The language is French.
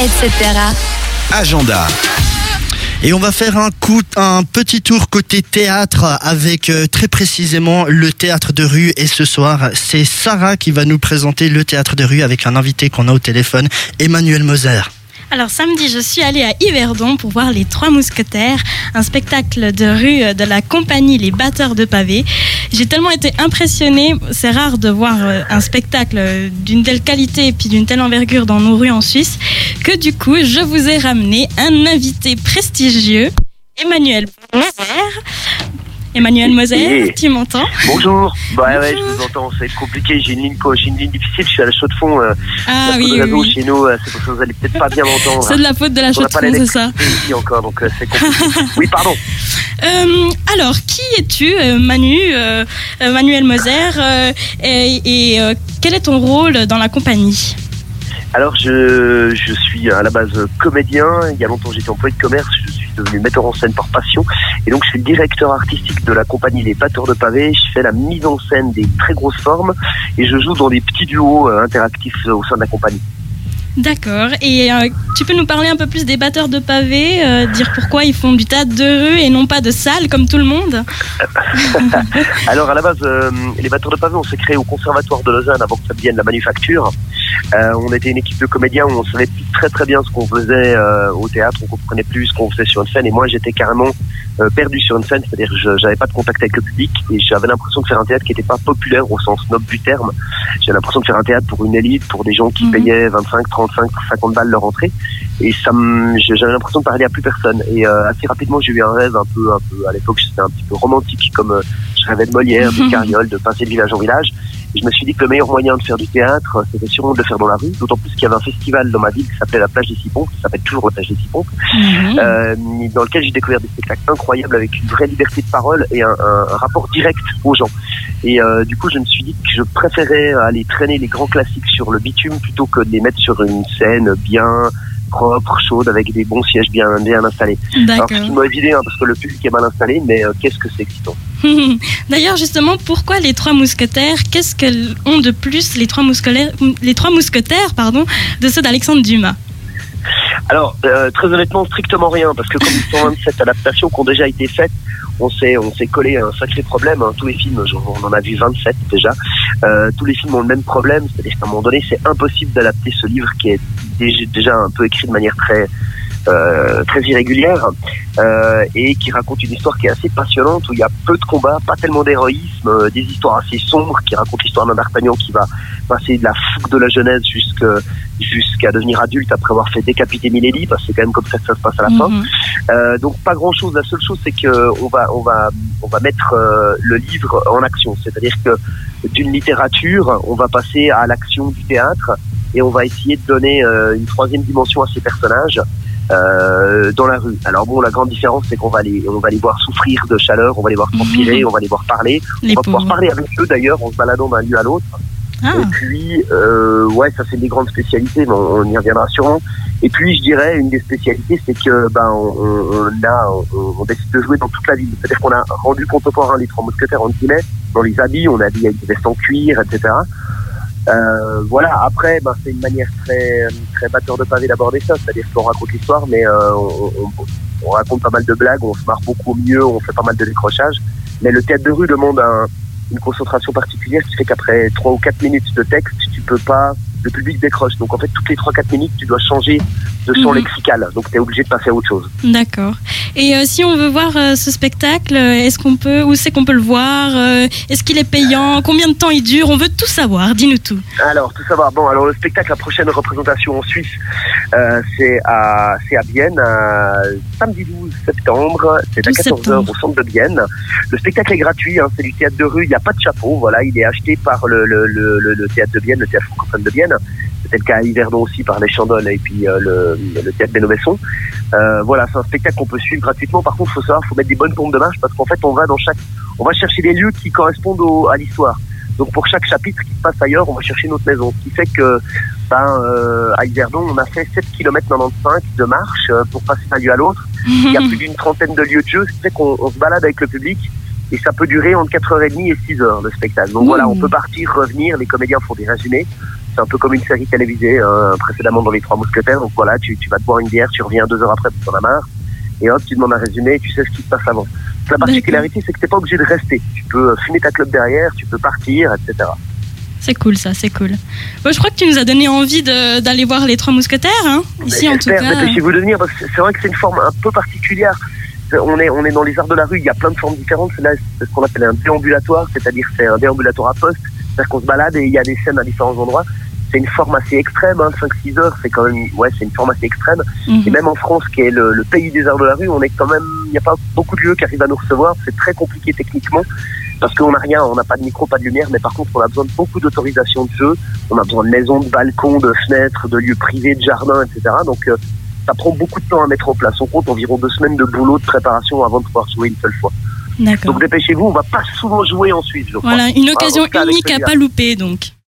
etc. Agenda. Et on va faire un, coup, un petit tour côté théâtre avec euh, très précisément le théâtre de rue. Et ce soir, c'est Sarah qui va nous présenter le théâtre de rue avec un invité qu'on a au téléphone, Emmanuel Moser. Alors samedi, je suis allée à Yverdon pour voir Les Trois Mousquetaires, un spectacle de rue de la compagnie Les Batteurs de Pavés. J'ai tellement été impressionnée, c'est rare de voir euh, un spectacle d'une telle qualité et puis d'une telle envergure dans nos rues en Suisse, que du coup, je vous ai ramené un invité prestigieux, Emmanuel Moser. Emmanuel Moser, Oui. tu m'entends Bonjour. Bah ouais, je Bonjour. vous entends, c'est compliqué. J'ai une ligne, j'ai une ligne difficile. Je suis à la chaux de fond. Euh, Ah oui, de oui, oui. chez nous, euh, c'est pour ça que vous allez peut-être pas bien m'entendre. C'est de la faute de la chaux de fond, c'est ça ici encore, donc euh, c'est compliqué. oui, pardon. Euh, alors, qui es-tu, euh, Manu, euh, Manuel Moser, et, et, quel est ton rôle dans la compagnie? Alors, je, je suis à la base comédien. Il y a longtemps, j'étais employé de commerce. Je suis devenu metteur en scène par passion. Et donc, je suis directeur artistique de la compagnie Les Batteurs de Pavés. Je fais la mise en scène des très grosses formes et je joue dans des petits duos euh, interactifs au sein de la compagnie. D'accord. Et euh, tu peux nous parler un peu plus des batteurs de pavés, euh, dire pourquoi ils font du théâtre de rue et non pas de salle comme tout le monde Alors à la base, euh, les batteurs de pavés, on s'est créé au conservatoire de Lausanne avant que ça devienne la manufacture. On était une équipe de comédiens où on savait plus très très bien ce qu'on faisait au théâtre, on comprenait plus ce qu'on faisait sur une scène. Et moi, j'étais carrément perdu sur une scène, c'est-à-dire que je j'avais pas de contact avec le public et j'avais l'impression de faire un théâtre qui n'était pas populaire au sens noble du terme. J'avais l'impression de faire un théâtre pour une élite, pour des gens qui Mhm. payaient 25, 35, 50 balles leur entrée. Et ça, j'avais l'impression de parler à plus personne. Et euh, assez rapidement, j'ai eu un rêve un peu, un peu à l'époque, c'était un petit peu romantique, comme euh, je rêvais de Molière, de Carriole, de passer de village en village. Je me suis dit que le meilleur moyen de faire du théâtre, c'était sûrement de le faire dans la rue. D'autant plus qu'il y avait un festival dans ma ville qui s'appelait la plage des Six-Ponts, qui s'appelle toujours la plage des Six-Ponts, euh, dans lequel j'ai découvert des spectacles incroyables avec une vraie liberté de parole et un, rapport direct aux gens. Et euh, du coup, je me suis dit que je préférais aller traîner les grands classiques sur le bitume plutôt que de les mettre sur une scène bien propre, chaude, avec des bons sièges bien, bien installés. Alors, c'est une mauvaise idée, hein, parce que le public est mal installé, mais euh, qu'est-ce que c'est excitant? D'ailleurs, justement, pourquoi les trois mousquetaires? Qu'est-ce qu'ont ont de plus les trois mousquetaires, pardon, de ceux d'Alexandre Dumas? Alors, euh, très honnêtement, strictement rien, parce que comme 127 adaptations qui ont déjà été faites, on s'est collé un sacré problème. hein. Tous les films, on en a vu 27 déjà. Euh, tous les films ont le même problème, c'est-à-dire qu'à un moment donné, c'est impossible d'adapter ce livre qui est déjà un peu écrit de manière très euh, très irrégulière euh, et qui raconte une histoire qui est assez passionnante où il y a peu de combats, pas tellement d'héroïsme, euh, des histoires assez sombres qui racontent l'histoire d'un D'Artagnan qui va passer de la fougue de la jeunesse jusque- jusqu'à devenir adulte après avoir fait décapiter Milady, parce que c'est quand même comme ça que ça se passe à la fin. Mhm. Euh, donc pas grand chose. La seule chose c'est que on va on va on va mettre euh, le livre en action. C'est-à-dire que d'une littérature, on va passer à l'action du théâtre et on va essayer de donner euh, une troisième dimension à ces personnages. Euh, dans la rue. Alors bon, la grande différence, c'est qu'on va les, on va les voir souffrir de chaleur, on va les voir transpirer, Mhm. on va les voir parler, Les on va pouvoir pauvres. parler avec eux d'ailleurs en se baladant d'un lieu à l'autre. Ah, Et puis, euh, ouais, ça c'est des grandes spécialités, mais on, on y reviendra sûrement. Et puis, je dirais, une des spécialités, c'est que ben on, on, on a, on, on décide de jouer dans toute la ville. C'est-à-dire qu'on a rendu contemporain les trois mousquetaires en guillemets, dans les habits, on a dit avec des vestes en cuir, etc. Euh, voilà. Après, ben, c'est une manière très très batteur de pavé d'aborder ça, c'est-à-dire qu'on raconte l'histoire, mais euh, on, on- on raconte pas mal de blagues, on se marre beaucoup au milieu, on fait pas mal de décrochages. Mais le théâtre de rue demande un, une concentration particulière qui fait qu'après trois ou quatre minutes de texte, tu peux pas, le public décroche. Donc en fait, toutes les trois quatre minutes, tu dois changer de son Mhm. lexical. Donc tu es obligé de passer à autre chose. d'accord. Et euh, si on veut voir euh, ce spectacle, euh, est-ce qu'on peut, où c'est qu'on peut le voir euh, Est-ce qu'il est payant Combien de temps il dure? On veut tout savoir. Dis-nous tout. Alors, tout savoir. Bon, alors le spectacle, la prochaine représentation en Suisse, c'est à, c'est à Bienne, euh, samedi 12 septembre. C'est à 12 14h septembre. au centre de Bienne. Le spectacle est gratuit, hein, c'est du théâtre de rue. Il n'y a pas de chapeau. Voilà, il est acheté par le, le, le, le- théâtre de Bienne, le théâtre francophone de Bienne. C'était le cas à Yverdon aussi par les Chandoles et puis euh, le, le théâtre Bénobesson. Euh, voilà, c'est un spectacle qu'on peut suivre gratuitement. Par contre, il faut savoir, faut mettre des bonnes pompes de marche parce qu'en fait, on va dans chaque, on va chercher des lieux qui correspondent au, à l'histoire. Donc pour chaque chapitre qui se passe ailleurs, on va chercher notre maison. Ce qui fait que ben, euh, à Yverdon, on a fait 7 km 95 de marche euh, pour passer d'un lieu à l'autre. Il y a plus d'une trentaine de lieux de jeu, ce qui fait qu'on on se balade avec le public et ça peut durer entre 4h30 et 6h le spectacle. Donc Mmh. voilà, on peut partir, revenir, les comédiens font des résumés. C'est un peu comme une série télévisée hein, précédemment dans Les Trois Mousquetaires. Donc voilà, tu, tu vas te boire une bière, tu reviens deux heures après pour ton marre. Et hop, tu demandes un résumé et tu sais ce qui se passe avant. La particularité, c'est que t'es pas obligé de rester. Tu peux fumer ta clope derrière, tu peux partir, etc. C'est cool ça, c'est cool. Bon, je crois que tu nous as donné envie de- d'aller voir les trois mousquetaires, hein, ici en tout cas. dépêchez-vous de venir parce que c'est vrai que c'est une forme un peu particulière. On est, on est dans les arts de la rue, il y a plein de formes différentes. Là, c'est ce qu'on appelle un déambulatoire, c'est-à-dire c'est un déambulatoire à poste. C'est-à-dire qu'on se balade et il y a des scènes à différents endroits. C'est une forme assez extrême, hein, 5-6 heures, c'est quand même, ouais, c'est une forme assez extrême. Mhm. Et même en France, qui est le, le pays des arts de la rue, on est quand même, il n'y a pas beaucoup de lieux qui arrivent à nous recevoir. C'est très compliqué techniquement parce qu'on n'a rien, on n'a pas de micro, pas de lumière, mais par contre, on a besoin de beaucoup d'autorisations de jeu. On a besoin de maisons, de balcons, de fenêtres, de lieux privés, de jardins, etc. Donc, euh, ça prend beaucoup de temps à mettre en place. On compte environ deux semaines de boulot, de préparation avant de pouvoir jouer une seule fois. Donc, dépêchez-vous, on va pas souvent jouer en Suisse, je crois. Voilà, une occasion unique à pas louper donc.